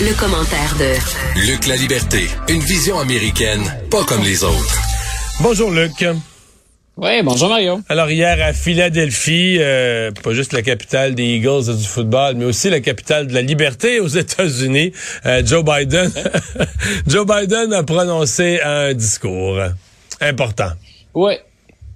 Le, commentaire de Luc La Liberté, une vision américaine, pas comme les autres. Bonjour Luc. Oui, bonjour Mario. Alors hier à Philadelphie, euh, pas juste la capitale des Eagles du football, mais aussi la capitale de la liberté aux États-Unis, euh, Joe Biden. Joe Biden a prononcé un discours important. Oui,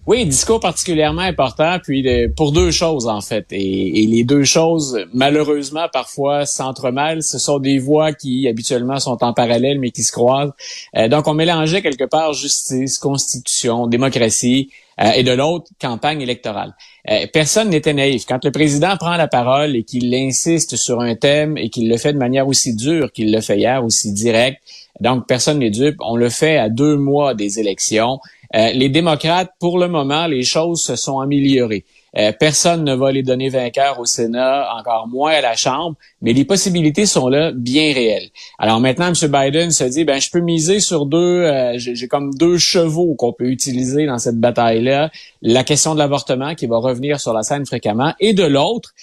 oui, discours particulièrement important, puis pour deux choses en fait. Et, les deux choses, malheureusement, parfois s'entremêlent. Ce sont des voix qui habituellement sont en parallèle, mais qui se croisent. Euh, donc, on mélangeait quelque part justice, constitution, démocratie, euh, et de l'autre, campagne électorale. Euh, personne n'était naïf. Quand le président prend la parole et qu'il insiste sur un thème et qu'il le fait de manière aussi dure qu'il le fait hier, aussi direct, donc personne n'est dupe. On le fait à deux mois des élections. Euh, les démocrates, pour le moment, les choses se sont améliorées. Euh, personne ne va les donner vainqueurs au Sénat, encore moins à la Chambre, mais les possibilités sont là bien réelles. Alors maintenant, M. Biden se dit, ben je peux miser sur deux, euh, j'ai comme deux chevaux qu'on peut utiliser dans cette bataille-là. La question de l'avortement qui va revenir sur la scène fréquemment, et de l'autre,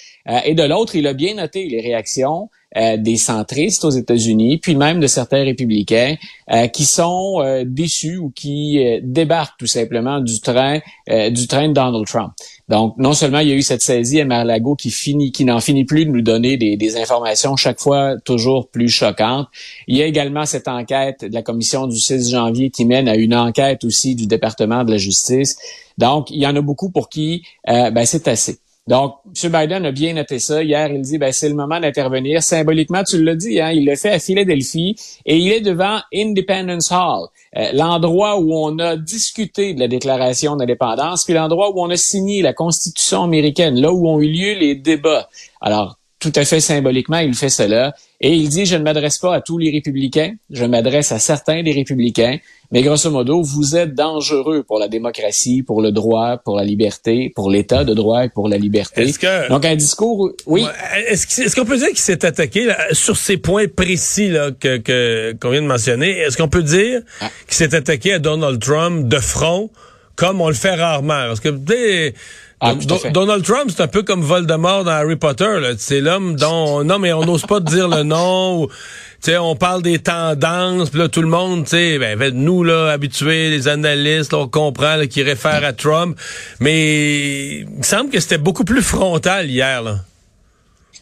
et de l'autre, il a bien noté les réactions euh, des centristes aux États-Unis, puis même de certains républicains euh, qui sont euh, déçus ou qui débarquent tout simplement du train du train de Donald Trump. Donc, non seulement il y a eu cette saisie à Mar-Lago qui finit, qui n'en finit plus de nous donner des, des, informations chaque fois toujours plus choquantes. Il y a également cette enquête de la commission du 6 janvier qui mène à une enquête aussi du département de la justice. Donc, il y en a beaucoup pour qui ben, c'est assez. Donc, M. Biden a bien noté ça. Hier, il dit, ben, c'est le moment d'intervenir. Symboliquement, tu l'as dit, hein, il le fait à Philadelphie et il est devant Independence Hall, euh, l'endroit où on a discuté de la déclaration d'indépendance, puis l'endroit où on a signé la Constitution américaine, là où ont eu lieu les débats. Alors, tout à fait symboliquement, il fait cela. Et il dit, je ne m'adresse pas à tous les républicains, je m'adresse à certains des républicains, mais grosso modo, vous êtes dangereux pour la démocratie, pour le droit, pour la liberté, pour l'état de droit et pour la liberté. Que, Donc un discours, oui. Est-ce qu'on peut dire qu'il s'est attaqué sur ces points précis là, que qu'on vient de mentionner? Est-ce qu'on peut dire ah. qu'il s'est attaqué à Donald Trump de front, comme on le fait rarement? Parce que ah, Donald Trump, c'est un peu comme Voldemort dans Harry Potter. C'est l'homme dont non mais on n'ose pas dire le nom. sais, on parle des tendances, puis là tout le monde, tu ben, nous là habitués, les analystes, on comprend qui réfèrent à Trump, mais il semble que c'était beaucoup plus frontal hier là.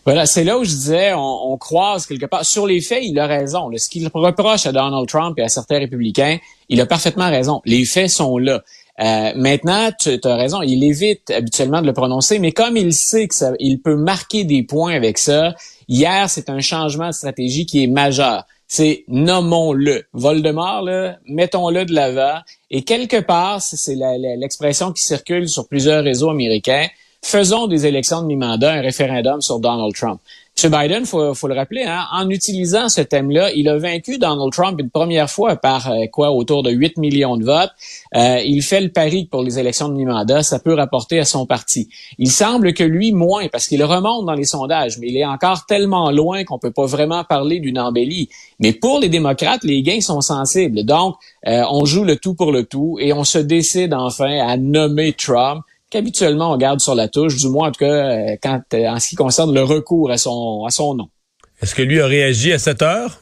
Voilà, c'est là où je disais, on, croise quelque part. Sur les faits, il a raison. Ce qu'il reproche à Donald Trump et à certains républicains, il a parfaitement raison. Les faits sont là. Euh, maintenant, tu as raison, il évite habituellement de le prononcer, mais comme il sait que ça, il peut marquer des points avec ça, hier, c'est un changement de stratégie qui est majeur. C'est nommons-le. Voldemort, mettons-le de l'avant. Et quelque part, c'est l'expression qui circule sur plusieurs réseaux américains, faisons des élections de mi-mandat un référendum sur Donald Trump. M. Biden, faut, faut le rappeler, hein, en utilisant ce thème-là, il a vaincu Donald Trump une première fois par euh, quoi autour de 8 millions de votes. Euh, il fait le pari pour les élections de mi-mandat, ça peut rapporter à son parti. Il semble que lui moins, parce qu'il remonte dans les sondages, mais il est encore tellement loin qu'on peut pas vraiment parler d'une embellie. Mais pour les démocrates, les gains sont sensibles. Donc, euh, on joue le tout pour le tout et on se décide enfin à nommer Trump qu'habituellement on garde sur la touche, du moins en tout cas euh, quand, euh, en ce qui concerne le recours à son, à son nom. Est-ce que lui a réagi à cette heure?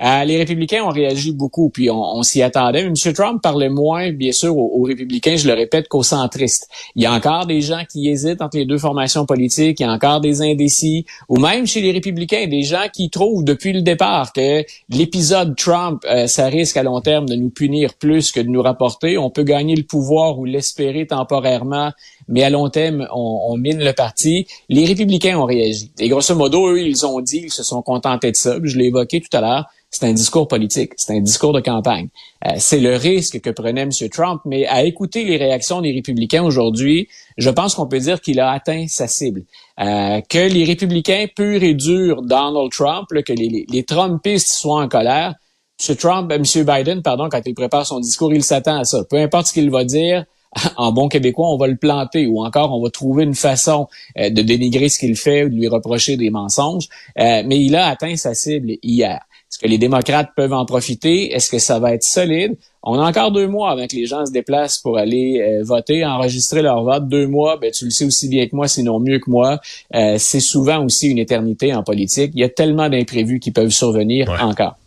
Euh, les républicains ont réagi beaucoup, puis on, s'y attendait. M. Trump parlait moins, bien sûr, aux, républicains, je le répète, qu'aux centristes. Il y a encore des gens qui hésitent entre les deux formations politiques, il y a encore des indécis, ou même chez les républicains, des gens qui trouvent depuis le départ que l'épisode Trump, euh, ça risque à long terme de nous punir plus que de nous rapporter. On peut gagner le pouvoir ou l'espérer temporairement, mais à long terme, on, on, mine le parti. Les républicains ont réagi. Et grosso modo, eux, ils ont dit, ils se sont contentés de ça. Je l'ai évoqué tout à l'heure c'est un discours politique, c'est un discours de campagne. Euh, c'est le risque que prenait M. Trump, mais à écouter les réactions des républicains aujourd'hui, je pense qu'on peut dire qu'il a atteint sa cible. Euh, que les républicains purs et durs Donald Trump, que les, les, Trumpistes soient en colère, M. Trump, euh, M. Biden, pardon, quand il prépare son discours, il s'attend à ça. Peu importe ce qu'il va dire, en bon québécois, on va le planter ou encore on va trouver une façon de dénigrer ce qu'il fait ou de lui reprocher des mensonges. mais il a atteint sa cible hier. Ce que les démocrates peuvent en profiter? Est-ce que ça va être solide? On a encore deux mois avant que les gens se déplacent pour aller euh, voter, enregistrer leur vote. Deux mois, ben, tu le sais aussi bien que moi, sinon mieux que moi. Euh, c'est souvent aussi une éternité en politique. Il y a tellement d'imprévus qui peuvent survenir encore.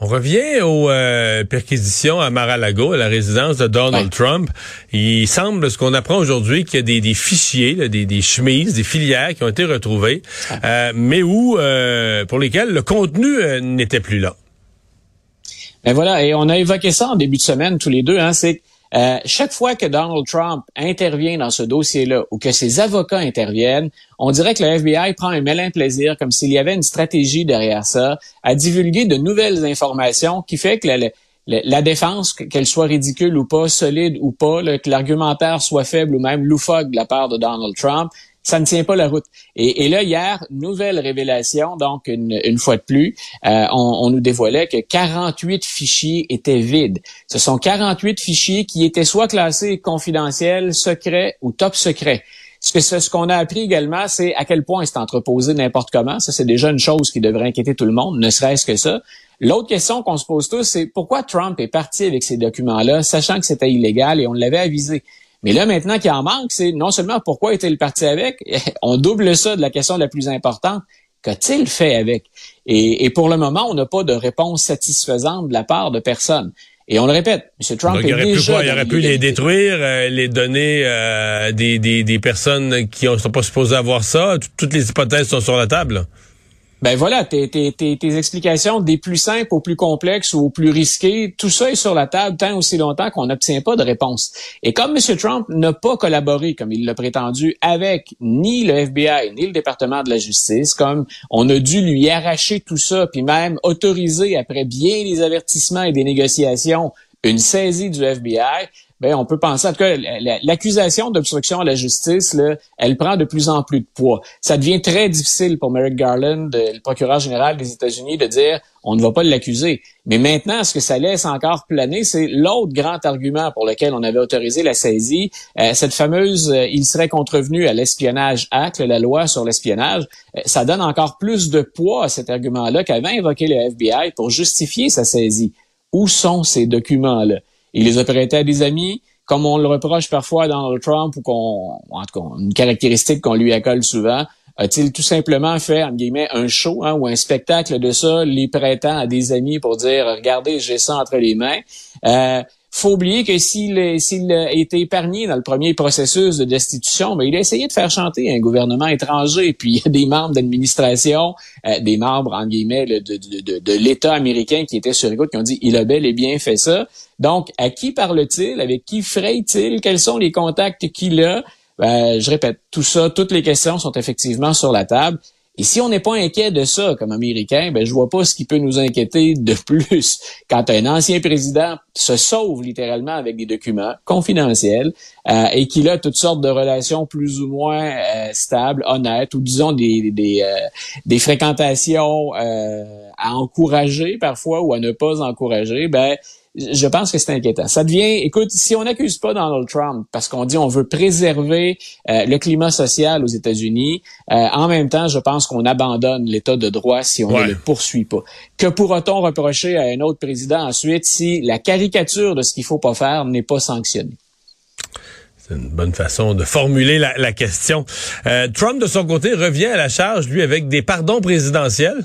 On revient aux euh, perquisitions à Mar-a-Lago, à la résidence de Donald Trump. Il semble, ce qu'on apprend aujourd'hui, qu'il y a des, fichiers, des, chemises, des filières qui ont été retrouvées, euh, mais où, euh, pour lesquels le contenu n'était plus là. Ben voilà, et on a évoqué ça en début de semaine tous les deux. Hein, c'est euh, chaque fois que Donald Trump intervient dans ce dossier-là ou que ses avocats interviennent, on dirait que le FBI prend un malin plaisir, comme s'il y avait une stratégie derrière ça, à divulguer de nouvelles informations qui fait que la, la, défense, qu'elle soit ridicule ou pas, solide ou pas, que l'argumentaire soit faible ou même loufoque de la part de Donald Trump, ça ne tient pas la route. Et, là, hier, nouvelle révélation, donc une, fois de plus, euh, on, nous dévoilait que 48 fichiers étaient vides. Ce sont 48 fichiers qui étaient soit classés confidentiels, secrets ou top secrets. Ce que ce qu'on a appris également, c'est à quel point c'est entreposé n'importe comment. Ça, c'est déjà une chose qui devrait inquiéter tout le monde, ne serait-ce que ça. L'autre question qu'on se pose tous, c'est pourquoi Trump est parti avec ces documents-là, sachant que c'était illégal et on l'avait avisé? Mais là, maintenant qu'il en manque, c'est non seulement pourquoi est-il parti avec, on double ça de la question la plus importante. Qu'a-t-il fait avec? Et, pour le moment, on n'a pas de réponse satisfaisante de la part de personne. Et on le répète, M. Trump il aurait déjà... Pu il aurait pu les détruire, euh, les donner euh, des, des, des, personnes qui ne sont pas supposées avoir ça. Toutes les hypothèses sont sur la table. Ben voilà, tes, tes, tes, explications des plus simples aux plus complexes ou aux plus risqués, tout ça est sur la table tant aussi longtemps qu'on n'obtient pas de réponse. Et comme M. Trump n'a pas collaboré, comme il l'a prétendu, avec ni le FBI ni le département de la justice, comme on a dû lui arracher tout ça, puis même autoriser, après bien des avertissements et des négociations, une saisie du FBI, ben, on peut penser, en tout cas, l'accusation d'obstruction à la justice, là, elle prend de plus en plus de poids. Ça devient très difficile pour Merrick Garland, le procureur général des États-Unis, de dire on ne va pas l'accuser. Mais maintenant, ce que ça laisse encore planer, c'est l'autre grand argument pour lequel on avait autorisé la saisie, euh, cette fameuse euh, il serait contrevenu à l'espionnage Act, la loi sur l'espionnage. Euh, ça donne encore plus de poids à cet argument-là qu'avait invoqué le FBI pour justifier sa saisie. Où sont ces documents-là? Il les a prêtés à des amis, comme on le reproche parfois à Donald Trump ou qu'on, en tout cas, une caractéristique qu'on lui accole souvent. A-t-il tout simplement fait, en guillemets, un show hein, ou un spectacle de ça, les prêtant à des amis pour dire, regardez, j'ai ça entre les mains? Euh, faut oublier que s'il a été épargné dans le premier processus de destitution, mais ben, il a essayé de faire chanter un gouvernement étranger. Puis il y a des membres d'administration, euh, des membres en guillemets de, l'État américain qui étaient sur écoute, qui ont dit il a bel et bien fait ça. Donc à qui parle-t-il? Avec qui fraye-t-il? Quels sont les contacts qu'il a? Ben, je répète, tout ça, toutes les questions sont effectivement sur la table. Et si on n'est pas inquiet de ça comme Américain, ben je vois pas ce qui peut nous inquiéter de plus quand un ancien président se sauve littéralement avec des documents confidentiels euh, et qu'il a toutes sortes de relations plus ou moins euh, stables, honnêtes, ou disons des des, euh, des fréquentations à encourager parfois ou à ne pas encourager, ben je pense que c'est inquiétant. Ça devient, écoute, si on n'accuse pas Donald Trump parce qu'on dit on veut préserver euh, le climat social aux États-Unis, euh, en même temps, je pense qu'on abandonne l'État de droit si on ne le poursuit pas. Que pourra-t-on reprocher à un autre président ensuite si la caricature de ce qu'il faut pas faire n'est pas sanctionnée? C'est une bonne façon de formuler la, question. Euh, Trump, de son côté, revient à la charge, lui, avec des pardons présidentiels.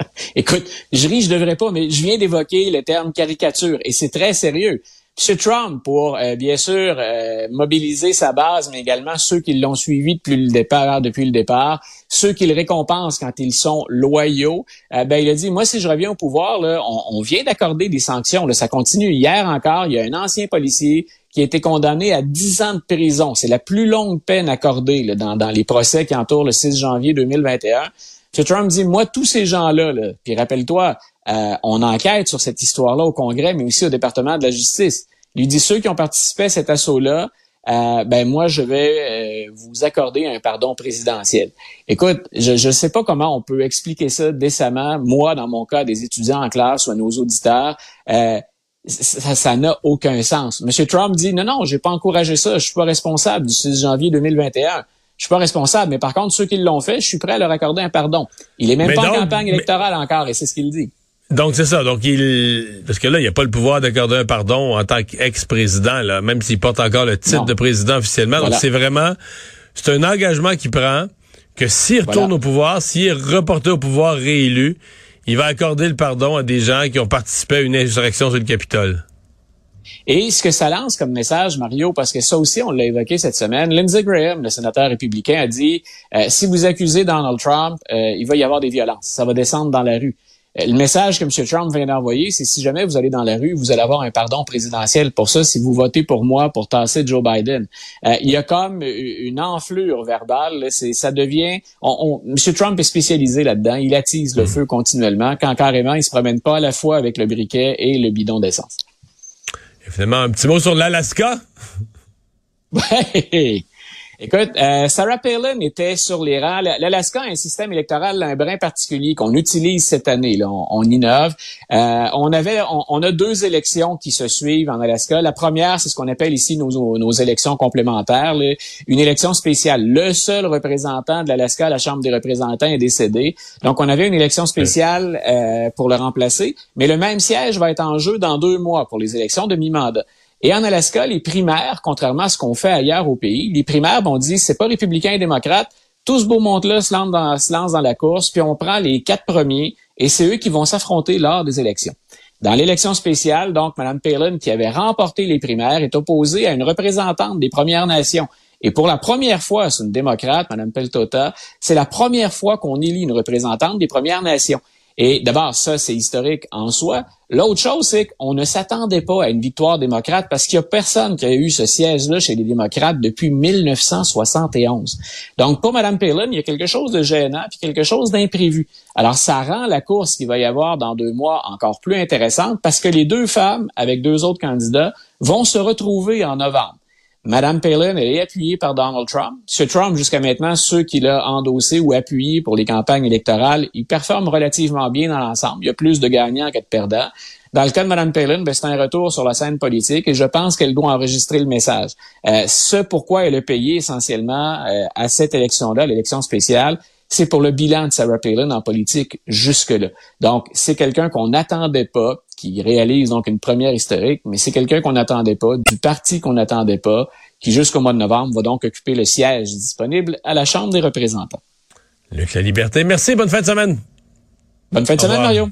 Écoute, je ris, je devrais pas, mais je viens d'évoquer le terme caricature et c'est très sérieux. M. Trump, pour euh, bien sûr euh, mobiliser sa base, mais également ceux qui l'ont suivi depuis le départ, depuis le départ, ceux qui le récompensent quand ils sont loyaux, euh, ben il a dit moi si je reviens au pouvoir, là, on, vient d'accorder des sanctions, là, ça continue. Hier encore, il y a un ancien policier qui a été condamné à 10 ans de prison. C'est la plus longue peine accordée là, dans, dans les procès qui entourent le 6 janvier 2021. M. Trump dit, moi, tous ces gens-là, là, puis rappelle-toi, euh, on enquête sur cette histoire-là au Congrès, mais aussi au département de la justice. Il lui dit, ceux qui ont participé à cet assaut-là, euh, ben moi, je vais euh, vous accorder un pardon présidentiel. Écoute, je ne sais pas comment on peut expliquer ça décemment, moi, dans mon cas, des étudiants en classe ou à nos auditeurs. ça n'a aucun sens. M. Trump dit, non, non, j'ai pas encouragé ça, je suis pas responsable du 6 janvier 2021. Je suis pas responsable. Mais par contre, ceux qui l'ont fait, je suis prêt à leur accorder un pardon. Il est même pas en campagne électorale encore, et c'est ce qu'il dit. Donc c'est ça. Donc il parce que là il n'y a pas le pouvoir d'accorder un pardon en tant qu'ex-président là, même s'il porte encore le titre de président officiellement. Donc c'est vraiment c'est un engagement qu'il prend que s'il retourne au pouvoir, s'il est reporté au pouvoir réélu, il va accorder le pardon à des gens qui ont participé à une insurrection sur le Capitole. Et ce que ça lance comme message, Mario, parce que ça aussi, on l'a évoqué cette semaine, Lindsey Graham, le sénateur républicain, a dit, euh, si vous accusez Donald Trump, euh, il va y avoir des violences, ça va descendre dans la rue. Euh, le message que M. Trump vient d'envoyer, c'est si jamais vous allez dans la rue, vous allez avoir un pardon présidentiel pour ça si vous votez pour moi pour tasser Joe Biden. il y a comme une enflure verbale. C'est, ça devient. On, M. Trump est spécialisé là-dedans. Il attise le mm. feu continuellement quand carrément il se promène pas à la fois avec le briquet et le bidon d'essence. Finalement, un petit mot sur l'Alaska. Ouais. Écoute, euh, Sarah Palin était sur les rangs. L'Alaska a un système électoral un brin particulier qu'on utilise cette année. Là. On, innove. Euh, on avait, on, a deux élections qui se suivent en Alaska. La première, c'est ce qu'on appelle ici nos, nos élections complémentaires. Une élection spéciale. Le seul représentant de l'Alaska à la Chambre des représentants est décédé. Donc, on avait une élection spéciale euh, pour le remplacer. Mais le même siège va être en jeu dans deux mois pour les élections de mi-mandat. Et en Alaska, les primaires, contrairement à ce qu'on fait ailleurs au pays, les primaires, on dit, c'est pas républicain et démocrate, tout ce beau monde-là se, lance dans, se lance dans la course, puis on prend les quatre premiers, et c'est eux qui vont s'affronter lors des élections. Dans l'élection spéciale, donc, Mme Palin, qui avait remporté les primaires, est opposée à une représentante des Premières Nations. Et pour la première fois, c'est une démocrate, Mme Peltota, c'est la première fois qu'on élit une représentante des Premières Nations. Et d'abord, ça, c'est historique en soi. L'autre chose, c'est qu'on ne s'attendait pas à une victoire démocrate parce qu'il n'y a personne qui a eu ce siège-là chez les démocrates depuis 1971. Donc, pour Mme Palin, il y a quelque chose de gênant puis quelque chose d'imprévu. Alors, ça rend la course qu'il va y avoir dans deux mois encore plus intéressante parce que les deux femmes, avec deux autres candidats, vont se retrouver en novembre. Madame Palin, elle est appuyée par Donald Trump. Ce Trump, jusqu'à maintenant, ceux qu'il a endossés ou appuyés pour les campagnes électorales, il performe relativement bien dans l'ensemble. Il y a plus de gagnants que de perdants. Dans le cas de Mme Palin, ben, c'est un retour sur la scène politique et je pense qu'elle doit enregistrer le message. Euh, ce pourquoi elle a payé essentiellement euh, à cette élection-là, l'élection spéciale, c'est pour le bilan de Sarah Palin en politique jusque-là. Donc, c'est quelqu'un qu'on n'attendait pas, qui réalise donc une première historique, mais c'est quelqu'un qu'on n'attendait pas, du parti qu'on n'attendait pas, qui jusqu'au mois de novembre va donc occuper le siège disponible à la Chambre des représentants. Luc La Liberté, merci, bonne fin de semaine. Bonne fin de semaine, Mario.